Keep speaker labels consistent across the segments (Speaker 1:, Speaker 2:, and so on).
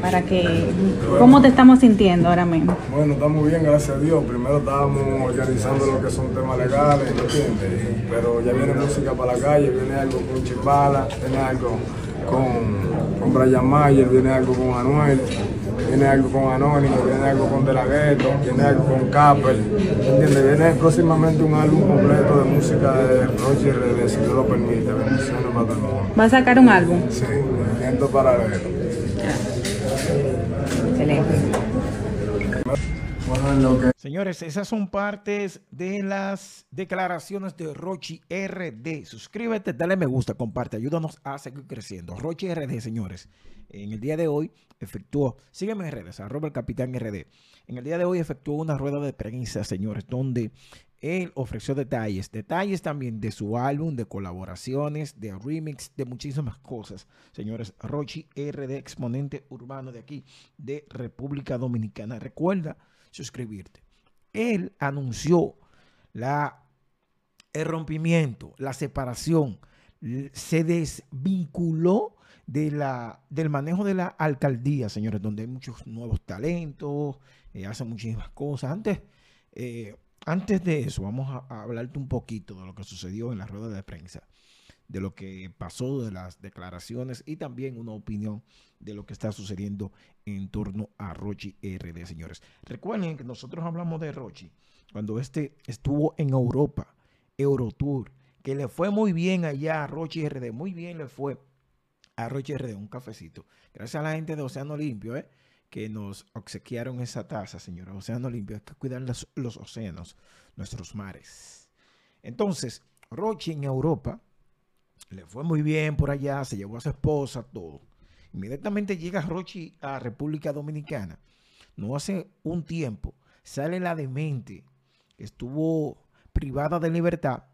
Speaker 1: Para que, ¿cómo te estamos sintiendo ahora mismo?
Speaker 2: Bueno, estamos bien, gracias a Dios. Primero estábamos organizando lo que son temas legales, ¿entiendes? Pero ya viene música para la calle, viene algo con Chimbala, viene algo con, con Brian Mayer, viene algo con Anuel, viene algo con Anónimo, viene algo con De La Ghetto, viene algo con Capel, ¿entiendes? Viene próximamente un álbum completo de música de Roger si Dios lo permite, bendiciones para todo el mundo.
Speaker 1: ¿Va a sacar un álbum?
Speaker 2: Sí, movimiento paralelo.
Speaker 1: Excelente.
Speaker 3: Señores, esas son partes de las declaraciones de Rochi RD. Suscríbete, dale me gusta, comparte, ayúdanos a seguir creciendo. Rochi RD, señores, en el día de hoy efectuó, sígueme en redes, arroba el capitán RD. En el día de hoy efectuó una rueda de prensa, señores, donde él ofreció detalles, detalles también de su álbum, de colaboraciones, de remix, de muchísimas cosas. Señores, Rochi RD, exponente urbano de aquí, de República Dominicana. Recuerda suscribirte. Él anunció la, el rompimiento, la separación, se desvinculó de la, del manejo de la alcaldía, señores, donde hay muchos nuevos talentos, eh, muchísimas cosas. Antes, eh, antes de eso, vamos a, hablarte un poquito de lo que sucedió en la rueda de prensa, de lo que pasó, de las declaraciones y también una opinión de lo que está sucediendo en torno a Rochi RD, señores. Recuerden que nosotros hablamos de Rochi cuando este estuvo en Europa, Eurotour, que le fue muy bien allá a Rochi RD, muy bien le fue a Rochi RD, un cafecito. Gracias a la gente de Océano Limpio, ¿eh? Que nos obsequiaron esa taza, señora. Océano Limpio, hay que cuidar los, los océanos, nuestros mares. Entonces, Rochi en Europa le fue muy bien por allá, se llevó a su esposa, todo. Inmediatamente llega Rochi a República Dominicana. No hace un tiempo sale la demente estuvo privada de libertad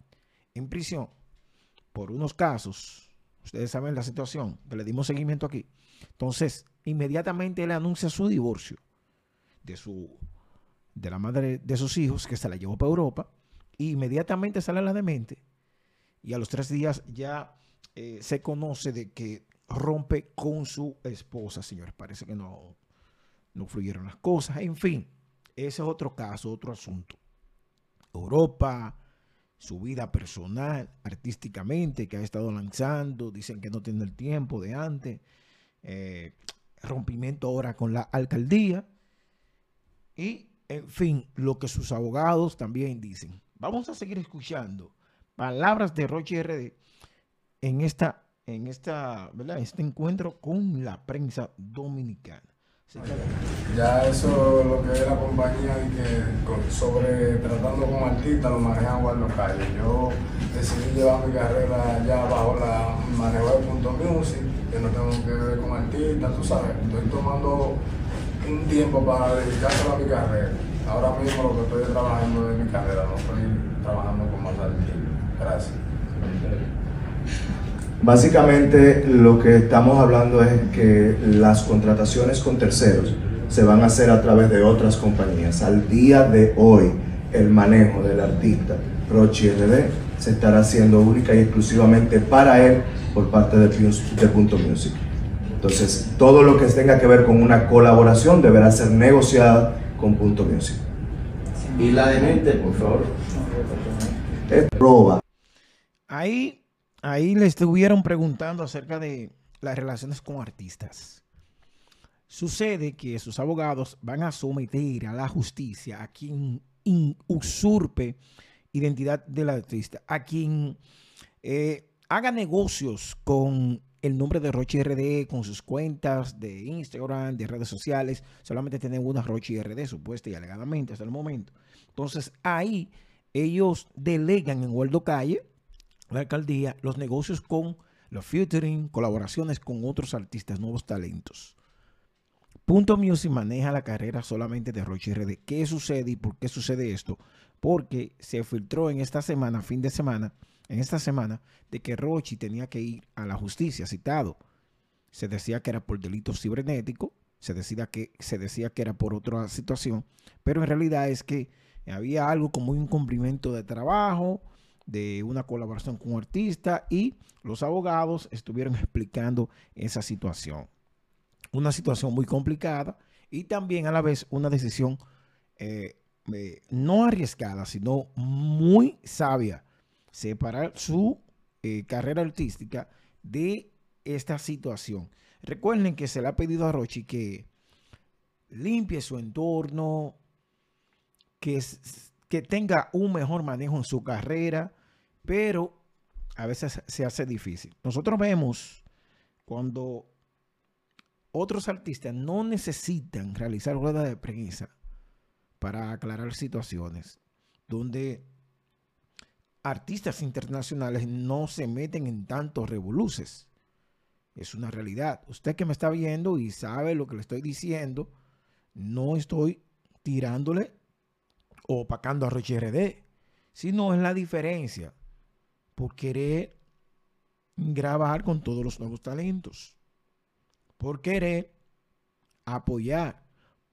Speaker 3: en prisión por unos casos. Ustedes saben la situación, que le dimos seguimiento aquí. Entonces, inmediatamente él anuncia su divorcio de su de la madre de sus hijos que se la llevó para Europa y inmediatamente sale la demente y a los tres días ya eh, se conoce de que rompe con su esposa, señores. Parece que no, no fluyeron las cosas. En fin, ese es otro caso, otro asunto. Europa, su vida personal, artísticamente, que ha estado lanzando, dicen que no tiene el tiempo de antes. eh, rompimiento ahora con la alcaldía. Y, en fin, lo que sus abogados también dicen. Vamos a seguir escuchando palabras de Roche RD en esta, en esta, ¿verdad? Este encuentro con la prensa dominicana.
Speaker 2: Ya eso lo que es la compañía de que sobre tratando con artistas lo manejan Waldo Calle. Yo decidí llevar mi carrera ya bajo la manejo de punto music, que no tengo que ver con artistas, tú sabes. Estoy tomando un tiempo para dedicárselo a mi carrera. Ahora mismo lo que estoy trabajando es mi carrera, no estoy trabajando con más artistas. Gracias.
Speaker 4: Básicamente lo que estamos hablando es que las contrataciones con terceros se van a hacer a través de otras compañías. Al día de hoy, el manejo del artista Rochi RD se estará haciendo única y exclusivamente para él por parte de, de Punto Music. Entonces, todo lo que tenga que ver con una colaboración deberá ser negociada con Punto Music.
Speaker 5: Y la demente, por favor.
Speaker 4: Es roba.
Speaker 3: Ahí, ahí le estuvieron preguntando acerca de las relaciones con artistas. Sucede que sus abogados van a someter a la justicia a quien usurpe identidad del artista, a quien eh, haga negocios con el nombre de Rochi RD, con sus cuentas de Instagram, de redes sociales. Solamente tienen una Rochi RD, supuesta y alegadamente hasta el momento. Entonces ahí ellos delegan en Waldo Calle, la alcaldía, los negocios con los featuring, colaboraciones con otros artistas, nuevos talentos. Punto Music maneja la carrera solamente de Rochi RD. ¿Qué sucede y por qué sucede esto? Porque se filtró en esta semana, fin de semana, en esta semana, de que Rochi tenía que ir a la justicia, citado. Se decía que era por delito cibernético, se decía que, se decía que era por otra situación, pero en realidad es que había algo como un incumplimiento de trabajo, de una colaboración con un artista y los abogados estuvieron explicando esa situación. una situación muy complicada y también a la vez una decisión eh, eh, no arriesgada, sino muy sabia, separar su eh, carrera artística de esta situación. Recuerden que se le ha pedido a Rochi que limpie su entorno, que, que tenga un mejor manejo en su carrera, pero a veces se hace difícil. Nosotros vemos cuando otros artistas no necesitan realizar ruedas de prensa para aclarar situaciones donde artistas internacionales no se meten en tantos revoluces. Es una realidad. Usted que me está viendo y sabe lo que le estoy diciendo, no estoy tirándole o opacando a Roche RD, sino es la diferencia por querer grabar con todos los nuevos talentos, por querer apoyar,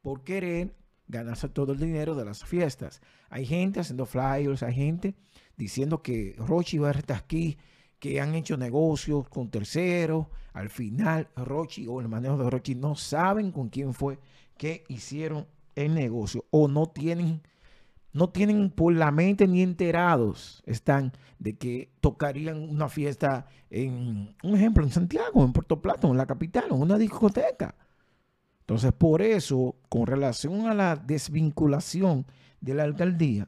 Speaker 3: por querer ganarse todo el dinero de las fiestas. Hay gente haciendo flyers, hay gente diciendo que Rochi va a estar aquí, que han hecho negocios con terceros. Al final, Rochi o el manejo de Rochi no saben con quién fue que hicieron el negocio o no tienen, no tienen por la mente ni enterados están de que tocarían una fiesta en, un ejemplo, en Santiago, en Puerto Plata, en la capital, en una discoteca. Entonces, por eso, con relación a la desvinculación de la alcaldía,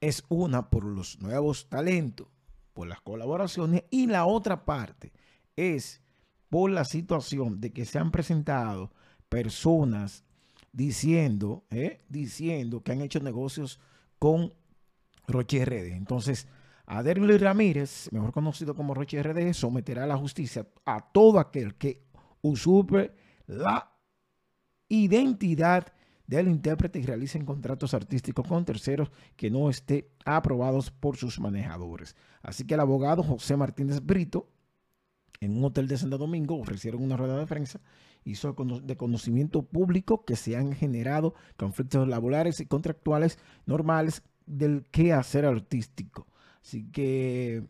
Speaker 3: es una por los nuevos talentos, por las colaboraciones, y la otra parte es por la situación de que se han presentado personas diciendo, eh, diciendo que han hecho negocios con Roche RD. Entonces, Adelio Ramírez, mejor conocido como Roche RD, someterá a la justicia a todo aquel que usurpe la identidad del intérprete y realicen contratos artísticos con terceros que no estén aprobados por sus manejadores. Así que el abogado José Martínez Brito, en un hotel de Santo Domingo, ofrecieron una rueda de prensa, hizo de conocimiento público que se han generado conflictos laborales y contractuales normales del quehacer artístico. Así que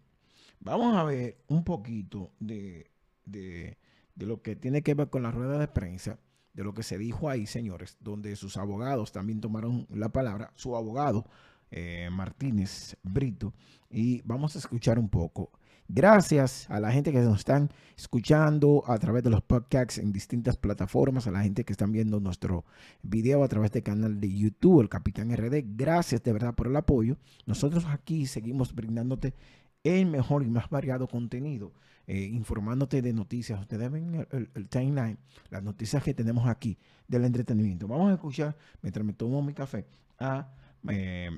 Speaker 3: vamos a ver un poquito de, de de lo que tiene que ver con la rueda de prensa, de lo que se dijo ahí, señores, donde sus abogados también tomaron la palabra, su abogado eh, Martínez Brito, y vamos a escuchar un poco. Gracias a la gente que nos están escuchando a través de los podcasts en distintas plataformas, a la gente que están viendo nuestro video a través del canal de YouTube, el Capitán RD. Gracias de verdad por el apoyo. Nosotros aquí seguimos brindándote el mejor y más variado contenido, eh, informándote de noticias. Ustedes ven el, timeline, las noticias que tenemos aquí del entretenimiento. Vamos a escuchar, mientras me tomo mi café, a eh,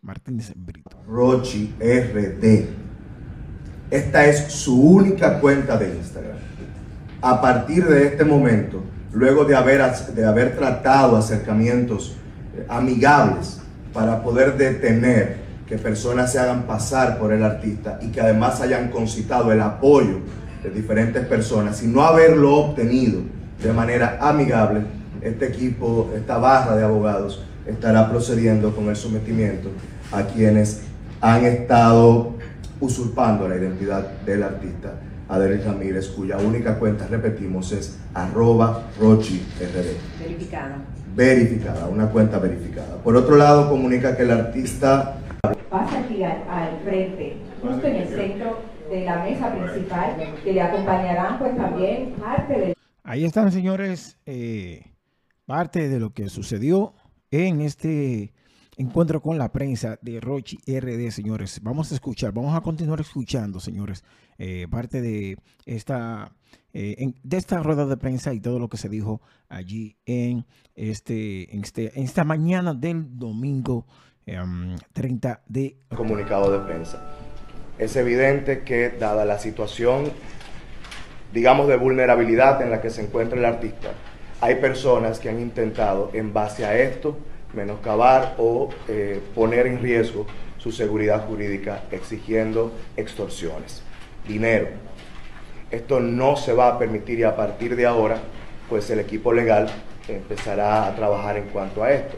Speaker 3: Martínez Brito.
Speaker 4: Rochi RD. Esta es su única cuenta de Instagram. A partir de este momento, luego de haber, de haber tratado acercamientos eh, amigables para poder detener que personas se hagan pasar por el artista y que además hayan concitado el apoyo de diferentes personas y no haberlo obtenido de manera amigable, este equipo, esta barra de abogados estará procediendo con el sometimiento a quienes han estado usurpando la identidad del artista Adelis Ramírez, cuya única cuenta, repetimos, es arroba Rochi RD.
Speaker 6: Verificada.
Speaker 4: Verificada, una cuenta verificada. Por otro lado, comunica que el artista
Speaker 6: pasa aquí al, frente, justo en el centro de la mesa principal, que le acompañarán pues también parte de...
Speaker 3: Ahí están, señores, eh, parte de lo que sucedió en este encuentro con la prensa de Rochi RD, señores. Vamos a escuchar, vamos a continuar escuchando, señores, eh, parte de esta, eh, de esta rueda de prensa y todo lo que se dijo allí en, este, en, este, en esta mañana del domingo 30 em, de...
Speaker 4: Comunicado de prensa. Es evidente que dada la situación, digamos, de vulnerabilidad en la que se encuentra el artista, hay personas que han intentado, en base a esto, menoscabar o eh, poner en riesgo su seguridad jurídica exigiendo extorsiones, dinero. Esto no se va a permitir y a partir de ahora, pues el equipo legal empezará a trabajar en cuanto a esto.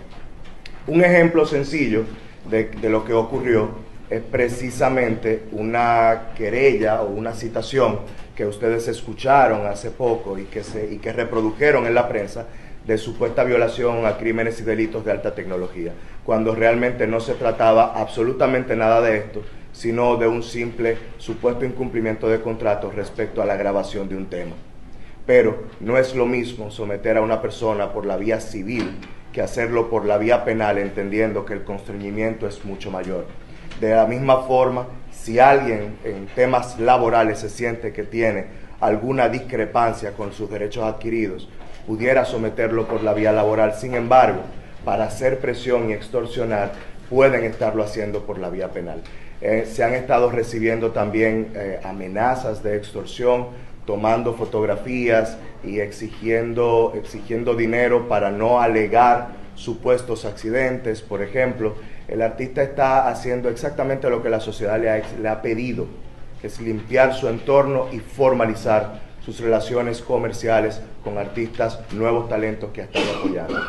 Speaker 4: Un ejemplo sencillo de, lo que ocurrió es precisamente una querella o una citación que ustedes escucharon hace poco y que, se, y que reprodujeron en la prensa de supuesta violación a crímenes y delitos de alta tecnología, cuando realmente no se trataba absolutamente nada de esto, sino de un simple supuesto incumplimiento de contrato respecto a la grabación de un tema. Pero no es lo mismo someter a una persona por la vía civil que hacerlo por la vía penal, entendiendo que el constreñimiento es mucho mayor. De la misma forma, si alguien en temas laborales se siente que tiene alguna discrepancia con sus derechos adquiridos, pudiera someterlo por la vía laboral. Sin embargo, para hacer presión y extorsionar, pueden estarlo haciendo por la vía penal. Eh, se han estado recibiendo también eh, amenazas de extorsión, tomando fotografías y exigiendo, exigiendo dinero para no alegar supuestos accidentes. Por ejemplo, el artista está haciendo exactamente lo que la sociedad le ha, le ha pedido, que es limpiar su entorno y formalizar sus relaciones comerciales con artistas, nuevos talentos que ha estado apoyando.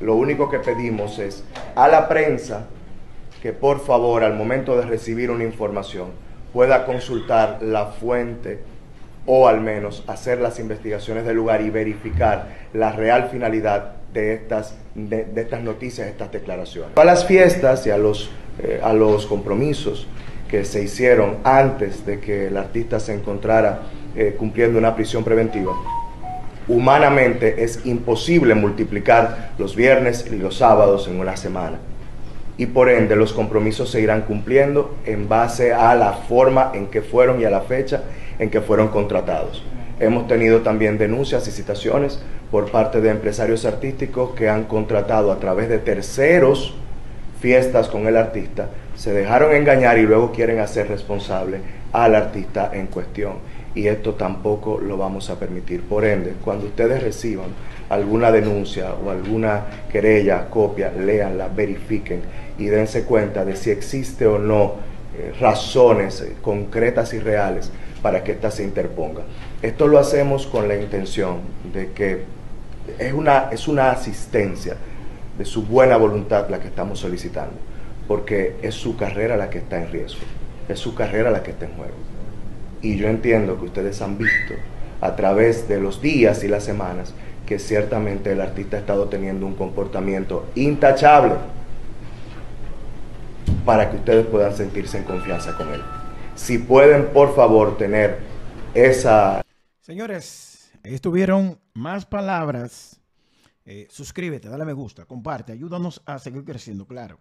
Speaker 4: Lo único que pedimos es a la prensa que por favor al momento de recibir una información pueda consultar la fuente o al menos hacer las investigaciones del lugar y verificar la real finalidad de estas, de, estas noticias, estas declaraciones. A las fiestas y a los, eh, a los compromisos que se hicieron antes de que el artista se encontrara eh, cumpliendo una prisión preventiva. Humanamente es imposible multiplicar los viernes y los sábados en una semana. Y por ende los compromisos se irán cumpliendo en base a la forma en que fueron y a la fecha en que fueron contratados. Hemos tenido también denuncias y citaciones por parte de empresarios artísticos que han contratado a través de terceros fiestas con el artista, se dejaron engañar y luego quieren hacer responsable al artista en cuestión y esto tampoco lo vamos a permitir. Por ende, cuando ustedes reciban alguna denuncia o alguna querella, copia, léanla, verifiquen y dense cuenta de si existe o no eh, razones eh, concretas y reales para que ésta se interponga. Esto lo hacemos con la intención de que es una, es una asistencia de su buena voluntad la que estamos solicitando, porque es su carrera la que está en riesgo, es su carrera la que está en juego. Y yo entiendo que ustedes han visto a través de los días y las semanas que ciertamente el artista ha estado teniendo un comportamiento intachable para que ustedes puedan sentirse en confianza con él. Si pueden, por favor, tener esa...
Speaker 3: Señores, estuvieron más palabras. Eh, suscríbete, dale me gusta, comparte, ayúdanos a seguir creciendo, claro.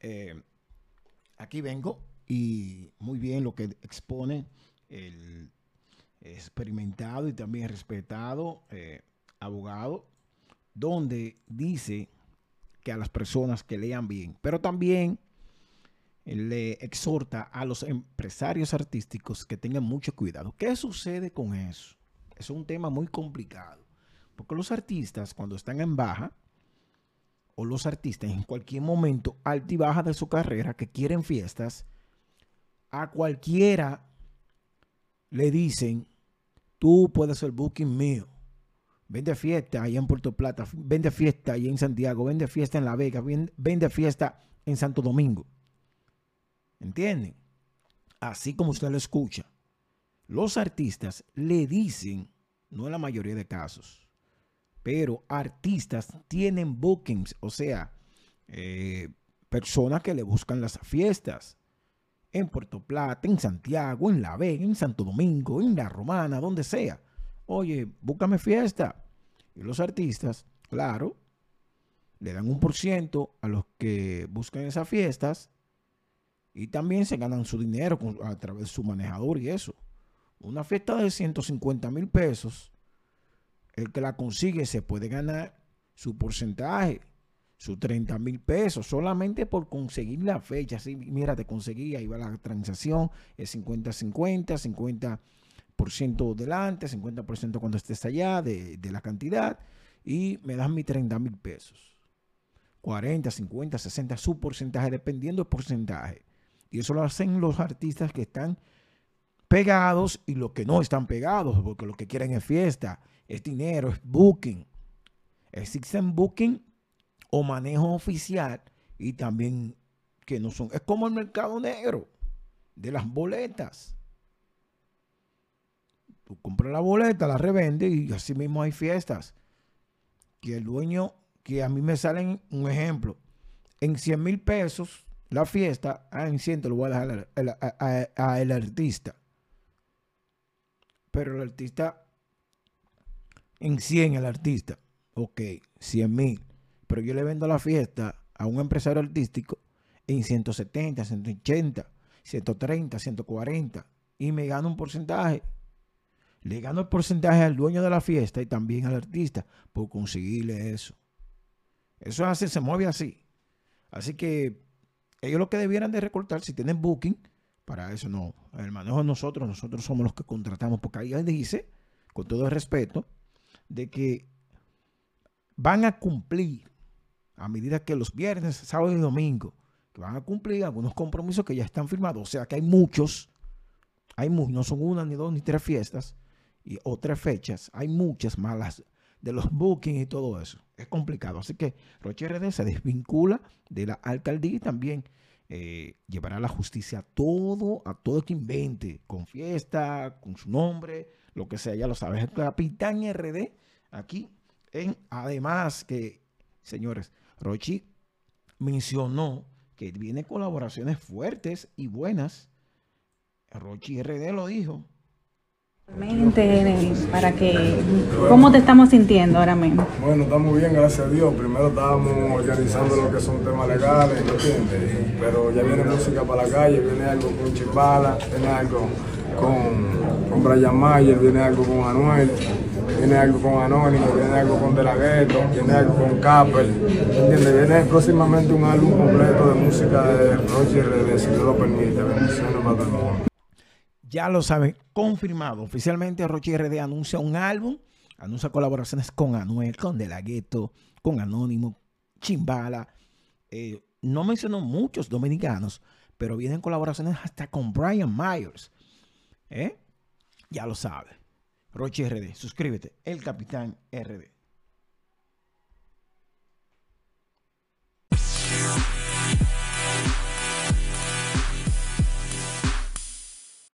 Speaker 3: Eh, aquí vengo y muy bien lo que expone el experimentado y también respetado eh, abogado, donde dice que a las personas que lean bien, pero también le exhorta a los empresarios artísticos que tengan mucho cuidado. ¿Qué sucede con eso? Es un tema muy complicado, porque los artistas cuando están en baja, o los artistas en cualquier momento alta y baja de su carrera que quieren fiestas, a cualquiera le dicen, tú puedes ser booking mío. Vende fiesta ahí en Puerto Plata, vende fiesta ahí en Santiago, vende fiesta en La Vega, vende fiesta en Santo Domingo. ¿Entienden? Así como usted lo escucha. Los artistas le dicen, no en la mayoría de casos, pero artistas tienen bookings, o sea, eh, personas que le buscan las fiestas en Puerto Plata, en Santiago, en La Vega, en Santo Domingo, en La Romana, donde sea. Oye, búscame fiesta. Y los artistas, claro, le dan un por ciento a los que buscan esas fiestas y también se ganan su dinero a través de su manejador y eso. Una fiesta de 150 mil pesos, el que la consigue se puede ganar su porcentaje sus 30 mil pesos solamente por conseguir la fecha. Así, mira, te conseguí, ahí va la transacción, es 50-50, 50%, delante, 50% cuando estés allá de, la cantidad y me das mis 30 mil pesos. 40, 50, 60, su porcentaje, dependiendo del porcentaje. Y eso lo hacen los artistas que están pegados y los que no están pegados, porque lo que quieren es fiesta, es dinero, es booking. Existen booking o manejo oficial y también que no son. Es como el mercado negro de las boletas. Tú compras la boleta, la revende y así mismo hay fiestas. Que el dueño, que a mí me salen un ejemplo, en 100 mil pesos la fiesta, ah, en 100 te lo voy a dejar al- al- a- a- a el artista. Pero el artista, en 100 el artista, ok, 100 mil. Pero yo le vendo la fiesta a un empresario artístico en 170, 180, 130, 140 y me gano un porcentaje. Le gano el porcentaje al dueño de la fiesta y también al artista por conseguirle eso. Eso es así, se mueve así. Así que ellos lo que debieran de recortar, si tienen booking, para eso no. El manejo de nosotros, nosotros somos los que contratamos, porque ahí dice, con todo el respeto, de que van a cumplir a medida que los viernes, sábado y domingo, que van a cumplir algunos compromisos que ya están firmados. O sea que hay muchos, hay muchos, no son una, ni dos, ni tres fiestas, y, o tres fechas, hay muchas malas de los bookings y todo eso. Es complicado. Así que Roche RD se desvincula de la alcaldía y también eh, llevará a la justicia a todo, a todo que invente, con fiesta, con su nombre, lo que sea, ya lo sabes. El capitán RD aquí, en, además que, señores, Rochi mencionó que viene colaboraciones fuertes y buenas. Rochi RD lo dijo.
Speaker 1: Para que, ¿cómo te estamos sintiendo ahora mismo?
Speaker 2: Bueno, estamos bien, gracias a Dios. Primero estábamos organizando lo que son temas legales, ¿me entiendes? Pero ya viene música para la calle, viene algo con Chimbala, viene algo con, con Brian Mayer, viene algo con Anuel, viene algo con Anónimo, viene algo con De La Ghetto, viene algo con Capel, ¿me entiendes? Viene próximamente un álbum completo de música de Roger RD, si Dios lo permite. Bendiciones para todo el mundo.
Speaker 3: Ya lo saben, confirmado. Oficialmente Rochi RD anuncia un álbum, anuncia colaboraciones con Anuel, con De La Ghetto, con Anónimo, Chimbala. Eh, no mencionó muchos dominicanos, pero vienen colaboraciones hasta con Brian Myers. ¿eh? Ya lo sabe. Rochi RD, suscríbete. El Capitán RD.